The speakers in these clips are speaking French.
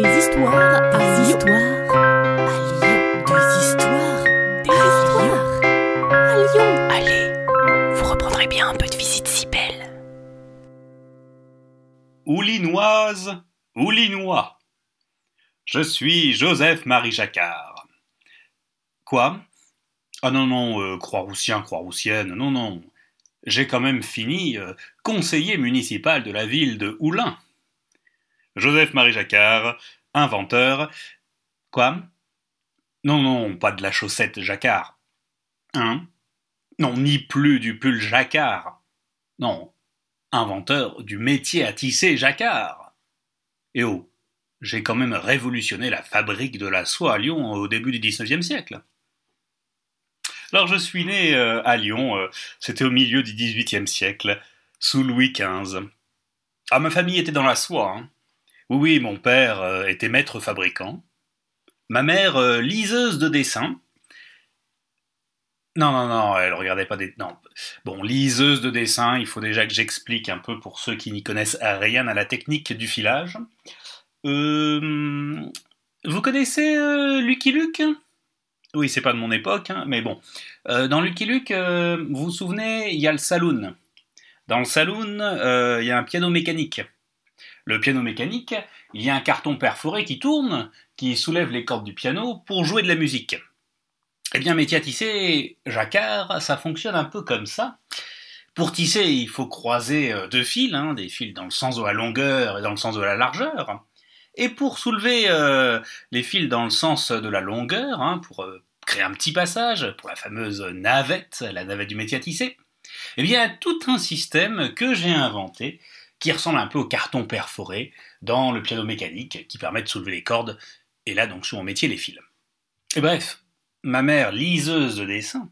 Des histoires des histoires à Lyon. Des histoires des histoires à Lyon. Allez, vous reprendrez bien un peu de visite si belle. Oulinoise, Oulinois. Je suis Joseph-Marie Jacquard. Quoi? Ah non, non, euh, Croix-Roussien, Croix-Roussienne, non, non. J'ai quand même fini euh, conseiller municipal de la ville de Oulin. Joseph-Marie Jacquard, inventeur. Quoi? Non, non, pas de la chaussette Jacquard. Hein? Non, ni plus du pull Jacquard. Non, inventeur du métier à tisser Jacquard. Et oh, j'ai quand même révolutionné la fabrique de la soie à Lyon au début du XIXe siècle. Alors je suis né euh, à Lyon, euh, c'était au milieu du XVIIIe siècle, sous Louis XV. Ah, ma famille était dans la soie. Hein. Oui, oui, mon père euh, était maître fabricant. Ma mère, liseuse de dessin. Non, non, non, elle regardait pas des... Non. Bon, liseuse de dessin, il faut déjà que j'explique un peu pour ceux qui n'y connaissent rien à la technique du filage. Euh... Vous connaissez Lucky Luke? Oui, c'est pas de mon époque, hein, mais bon. Euh, dans Lucky Luke, euh, vous vous souvenez, il y a le saloon. Dans le saloon, euh, il y a un piano mécanique. Le piano mécanique, il y a un carton perforé qui tourne, qui soulève les cordes du piano pour jouer de la musique. Eh bien, métier à jacquard, ça fonctionne un peu comme ça. Pour tisser, il faut croiser deux fils, hein, des fils dans le sens de la longueur et dans le sens de la largeur. Et pour soulever euh, les fils dans le sens de la longueur, hein, pour euh, créer un petit passage, pour la fameuse navette, la navette du métier à tisser, eh bien, tout un système que j'ai inventé qui ressemble un peu au carton perforé dans le piano mécanique qui permet de soulever les cordes, et là donc sur mon métier les fils. Et bref, ma mère, liseuse de dessin,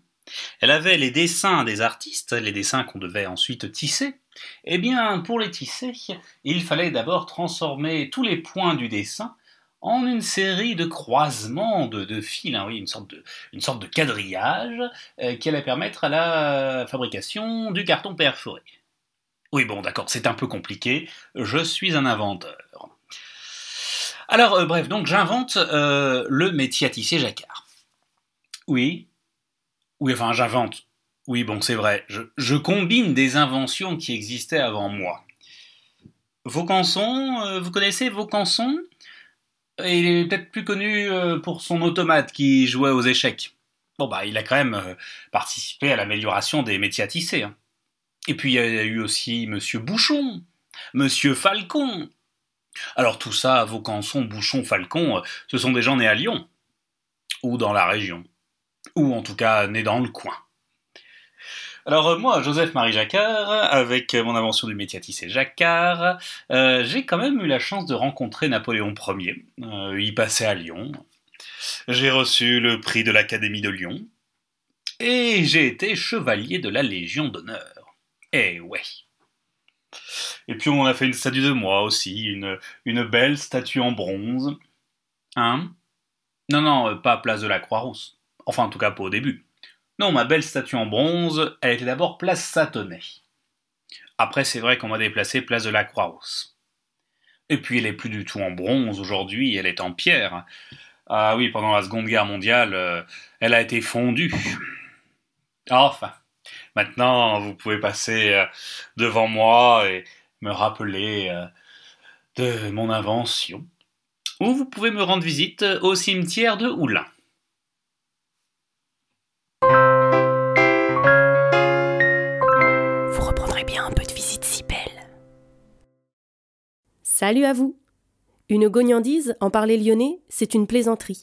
elle avait les dessins des artistes, les dessins qu'on devait ensuite tisser, eh bien, pour les tisser, il fallait d'abord transformer tous les points du dessin en une série de croisements de, fils, hein, oui, une sorte de, une sorte de quadrillage euh, qui allait permettre à la fabrication du carton perforé. Oui, bon, d'accord, c'est un peu compliqué. Je suis un inventeur. Alors, euh, bref, donc j'invente euh, le métier à tisser jacquard. Oui. Oui, enfin, j'invente. Oui, bon, c'est vrai. Je, combine des inventions qui existaient avant moi. Vaucanson, euh, vous connaissez Vaucanson? Il est peut-être plus connu pour son automate qui jouait aux échecs. Bon, bah, il a quand même participé à l'amélioration des métiers à tisser. Hein. Et puis, il y a eu aussi Monsieur Bouchon, Monsieur Falcon. Alors, tout ça, Vaucanson, Bouchon, Falcon, ce sont des gens nés à Lyon, ou dans la région, ou en tout cas nés dans le coin. Alors euh, moi, Joseph-Marie Jacquard, avec mon invention du métier à tisser Jacquard, euh, j'ai quand même eu la chance de rencontrer Napoléon Ier. Euh, il passait à Lyon. J'ai reçu le prix de l'Académie de Lyon. Et j'ai été chevalier de la Légion d'honneur. Eh ouais. Et puis on a fait une statue de moi aussi, une, belle statue en bronze. Hein? Non, non, pas place de la Croix-Rousse. Enfin, en tout cas, pas au début. Non, ma belle statue en bronze, elle était d'abord place Satonnet. Après, c'est vrai qu'on m'a déplacé place de la Croix-Rousse. Et puis, elle est plus du tout en bronze aujourd'hui, elle est en pierre. Ah oui, pendant la Seconde Guerre mondiale, euh, elle a été fondue. Enfin, maintenant, vous pouvez passer euh, devant moi et me rappeler euh, de mon invention. Ou vous pouvez me rendre visite au cimetière de Oulin. Salut à vous Une gognandise, en parler lyonnais, c'est une plaisanterie.